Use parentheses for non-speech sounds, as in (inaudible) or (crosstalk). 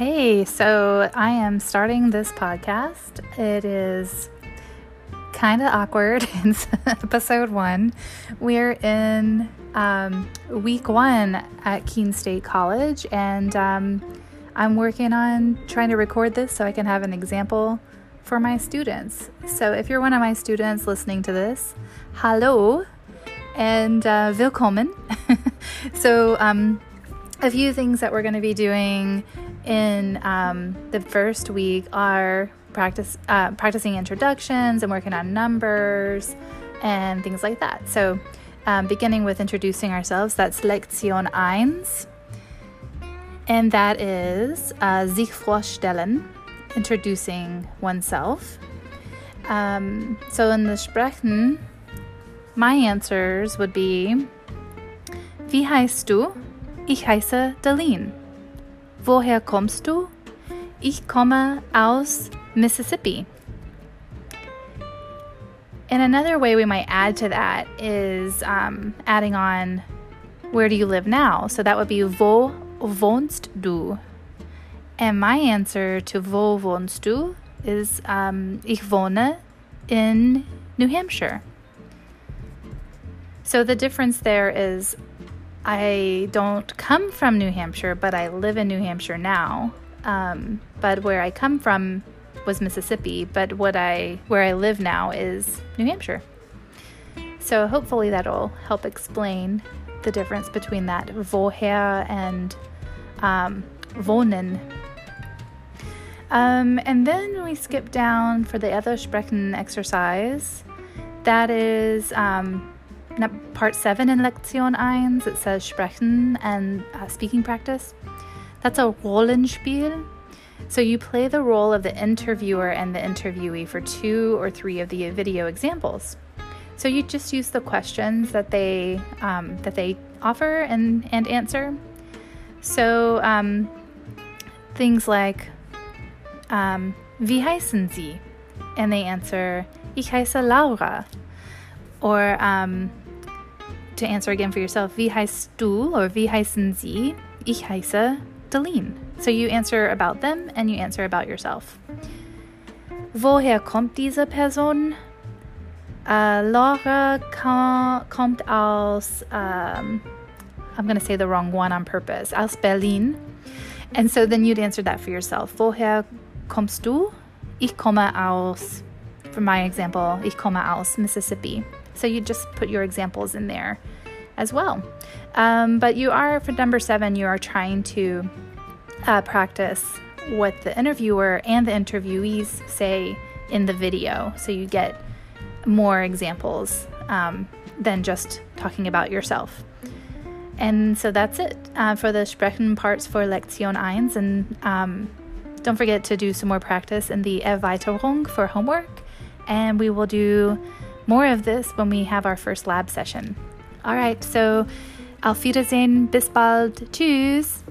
Hey, so I am starting this podcast. It is kind of awkward. (laughs) It's episode one. We're in um, week one at Keene State College, and um, I'm working on trying to record this so I can have an example for my students. So if you're one of my students listening to this, hello and uh, willkommen. (laughs) so, um, a few things that we're going to be doing in um, the first week are practice uh, practicing introductions and working on numbers and things like that. So, um, beginning with introducing ourselves, that's Lektion 1. And that is uh, sich vorstellen, introducing oneself. Um, so in the Sprechen, my answers would be Wie heißt du? Ich heiße Darlene. Woher kommst du? Ich komme aus Mississippi. And another way we might add to that is um, adding on where do you live now? So that would be Wo wohnst du? And my answer to Wo wohnst du is um, Ich wohne in New Hampshire. So the difference there is I don't come from New Hampshire, but I live in New Hampshire now. Um, but where I come from was Mississippi, but what I where I live now is New Hampshire. So hopefully that'll help explain the difference between that woher and um, wohnen. Um, and then we skip down for the other Sprechen exercise. That is um, part 7 in Lektion 1. It says Sprechen and uh, speaking practice. That's a Rollenspiel. So you play the role of the interviewer and the interviewee for two or three of the video examples. So you just use the questions that they um, that they offer and and answer. So um, things like um, Wie heißen Sie? And they answer Ich heiße Laura. Or um, to answer again for yourself, Wie heißt du? Or Wie heißen Sie? Ich heiße Darlene. So you answer about them and you answer about yourself. Woher kommt diese Person? Uh, Laura kommt aus, um, I'm going to say the wrong one on purpose, aus Berlin. And so then you'd answer that for yourself. Woher kommst du? Ich komme aus, for my example, ich komme aus Mississippi. So you just put your examples in there as well. Um, but you are, for number seven, you are trying to uh, practice what the interviewer and the interviewees say in the video. So you get more examples um, than just talking about yourself. And so that's it uh, for the Sprechen parts for Lektion 1. And um, don't forget to do some more practice in the Erweiterung for homework. And we will do more of this when we have our first lab session. All right, so auf Wiedersehen, bis bald, tschüss.